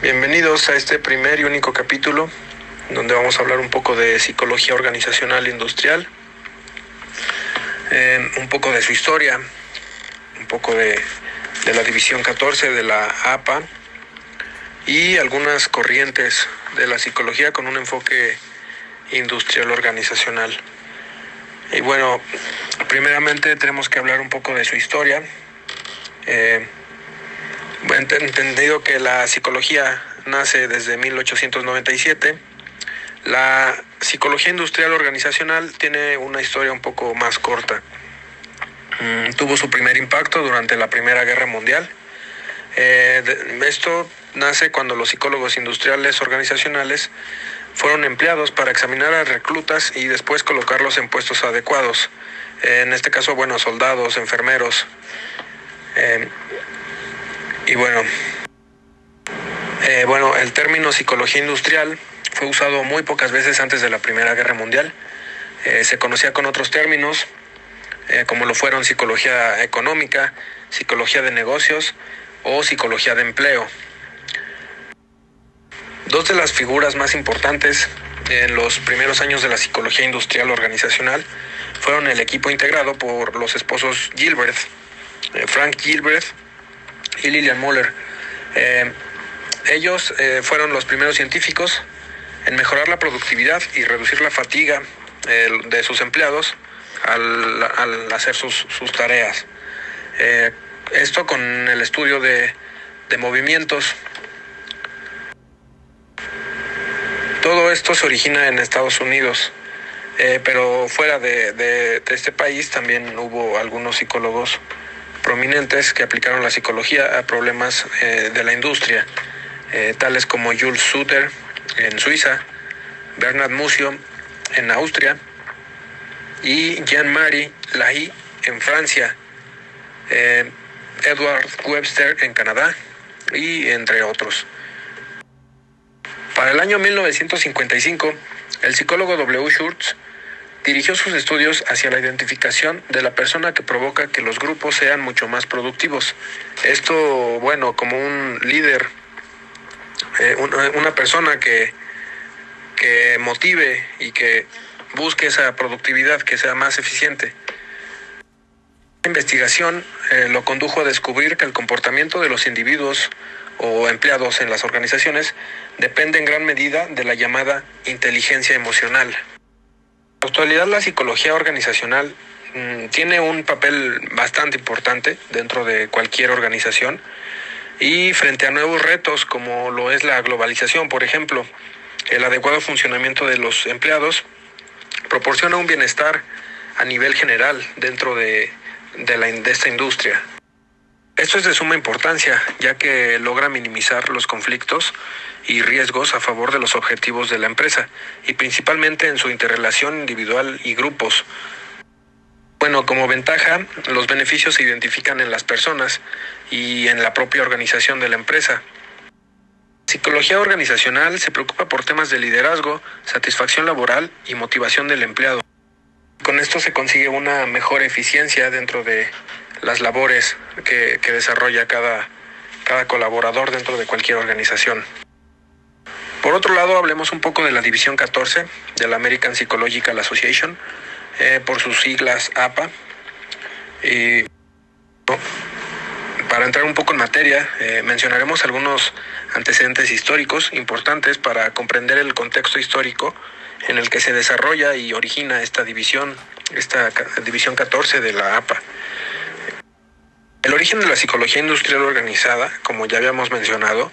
Bienvenidos a este primer y único capítulo donde vamos a hablar un poco de psicología organizacional e industrial, eh, un poco de su historia, un poco de, la división 14 de la APA y algunas corrientes de la psicología con un enfoque industrial organizacional. Y bueno, primeramente tenemos que hablar un poco de su historia. Eh, entendido que la psicología nace desde 1897, la psicología industrial organizacional tiene una historia un poco más corta. Mm, tuvo su primer impacto durante la Primera Guerra Mundial. Eh, esto nace cuando los psicólogos industriales organizacionales fueron empleados para examinar a reclutas y después colocarlos en puestos adecuados. Eh, en este caso, bueno, soldados, enfermeros. Eh, y bueno, eh, bueno, el término psicología industrial fue usado muy pocas veces antes de la Primera Guerra Mundial. se conocía con otros términos, como lo fueron psicología económica, psicología de negocios o psicología de empleo. Dos de las figuras más importantes en los primeros años de la psicología industrial organizacional fueron el equipo integrado por los esposos Gilbert, eh, Frank Gilbert y Lillian Muller. Eh, ellos eh, fueron los primeros científicos en mejorar la productividad y reducir la fatiga de sus empleados al, hacer sus, tareas. esto con el estudio de, movimientos Todo esto se origina en Estados Unidos, eh, pero fuera de, este país también hubo algunos psicólogos prominentes que aplicaron la psicología a problemas eh, de la industria, eh, tales como Jules Sutter en Suiza, Bernard Mucio en Austria y Jean-Marie Lahy en Francia, Edward Webster en Canadá y entre otros. Para el año 1955, el psicólogo W. Schurz dirigió sus estudios hacia la identificación de la persona que provoca que los grupos sean mucho más productivos. Esto, bueno, como un líder, eh, una persona que, que motive y que busque esa productividad, que sea más eficiente. La investigación eh, lo condujo a descubrir que el comportamiento de los individuos o empleados en las organizaciones depende en gran medida de la llamada inteligencia emocional. Actualidad la psicología organizacional mm, tiene un papel bastante importante dentro de cualquier organización y frente a nuevos retos como lo es la globalización, por ejemplo, el adecuado funcionamiento de los empleados proporciona un bienestar a nivel general dentro de, de, la, de esta industria. Esto es de suma importancia, ya que logra minimizar los conflictos y riesgos a favor de los objetivos de la empresa, y principalmente en su interrelación individual y grupos. Bueno, como ventaja, los beneficios se identifican en las personas y en la propia organización de la empresa. Psicología organizacional se preocupa por temas de liderazgo, satisfacción laboral y motivación del empleado. Con esto se consigue una mejor eficiencia dentro de las labores que, desarrolla cada, cada colaborador dentro de cualquier organización. Por otro lado, hablemos un poco de la División 14 de la American Psychological Association, eh, por sus siglas APA. Y para entrar un poco en materia, eh, mencionaremos algunos antecedentes históricos importantes para comprender el contexto histórico en el que se desarrolla y origina esta división, esta división 14 de la APA. El origen de la psicología industrial organizada, como ya habíamos mencionado,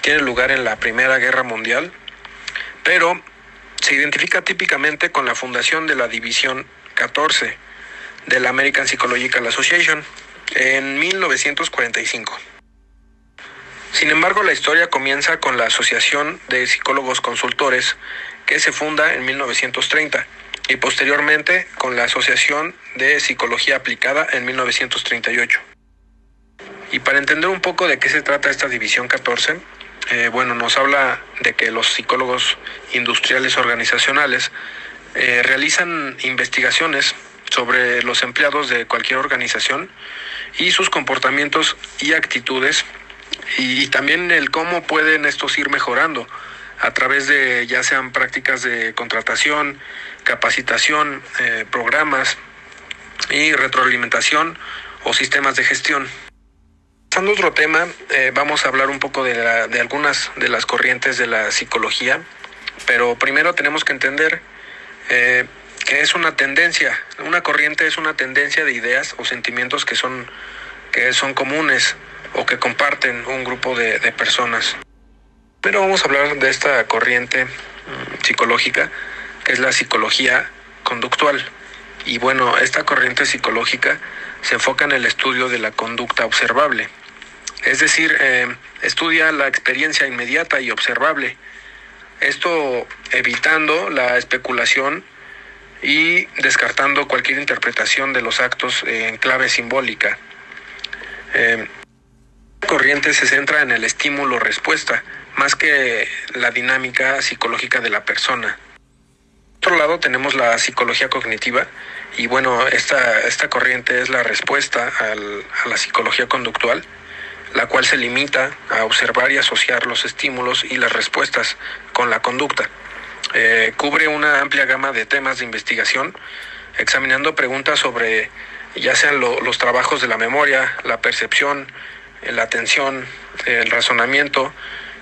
tiene lugar en la Primera Guerra Mundial, pero se identifica típicamente con la fundación de la División 14 de la American Psychological Association en 1945. Sin embargo, la historia comienza con la Asociación de Psicólogos Consultores, que se funda en 1930, y posteriormente con la Asociación de Psicología Aplicada en 1938. Y para entender un poco de qué se trata esta división 14, eh, bueno, nos habla de que los psicólogos industriales organizacionales eh, realizan investigaciones sobre los empleados de cualquier organización y sus comportamientos y actitudes y, también el cómo pueden estos ir mejorando a través de ya sean prácticas de contratación, capacitación, eh, programas y retroalimentación o sistemas de gestión. Pasando a otro tema, eh, vamos a hablar un poco de, algunas de las corrientes de la psicología, pero primero tenemos que entender eh, que es una tendencia, una corriente es una tendencia de ideas o sentimientos que son, que son comunes o que comparten un grupo de, de personas. Pero vamos a hablar de esta corriente mm, psicológica, que es la psicología conductual. Y bueno, esta corriente psicológica se enfoca en el estudio de la conducta observable. Es decir, eh, estudia la experiencia inmediata y observable. Esto evitando la especulación y descartando cualquier interpretación de los actos en clave simbólica. Eh, la corriente se centra en el estímulo-respuesta, más que la dinámica psicológica de la persona. Por otro lado tenemos la psicología cognitiva y bueno, esta, esta corriente es la respuesta a la psicología conductual, la cual se limita a observar y asociar los estímulos y las respuestas con la conducta. Eh, cubre una amplia gama de temas de investigación, examinando preguntas sobre ya sean los trabajos de la memoria, la percepción, la atención, el razonamiento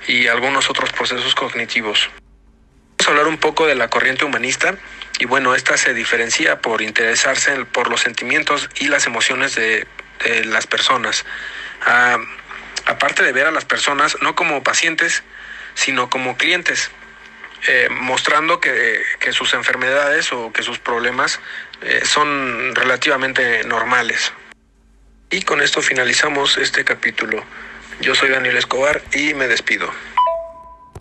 y algunos otros procesos cognitivos. Vamos a hablar un poco de la corriente humanista y bueno, esta se diferencia por interesarse por los sentimientos y las emociones de, las personas. Ah, aparte de ver a las personas no como pacientes, sino como clientes, eh, mostrando que, sus enfermedades o que sus problemas eh, son relativamente normales. Y con esto finalizamos este capítulo. Yo soy Daniel Escobar y me despido.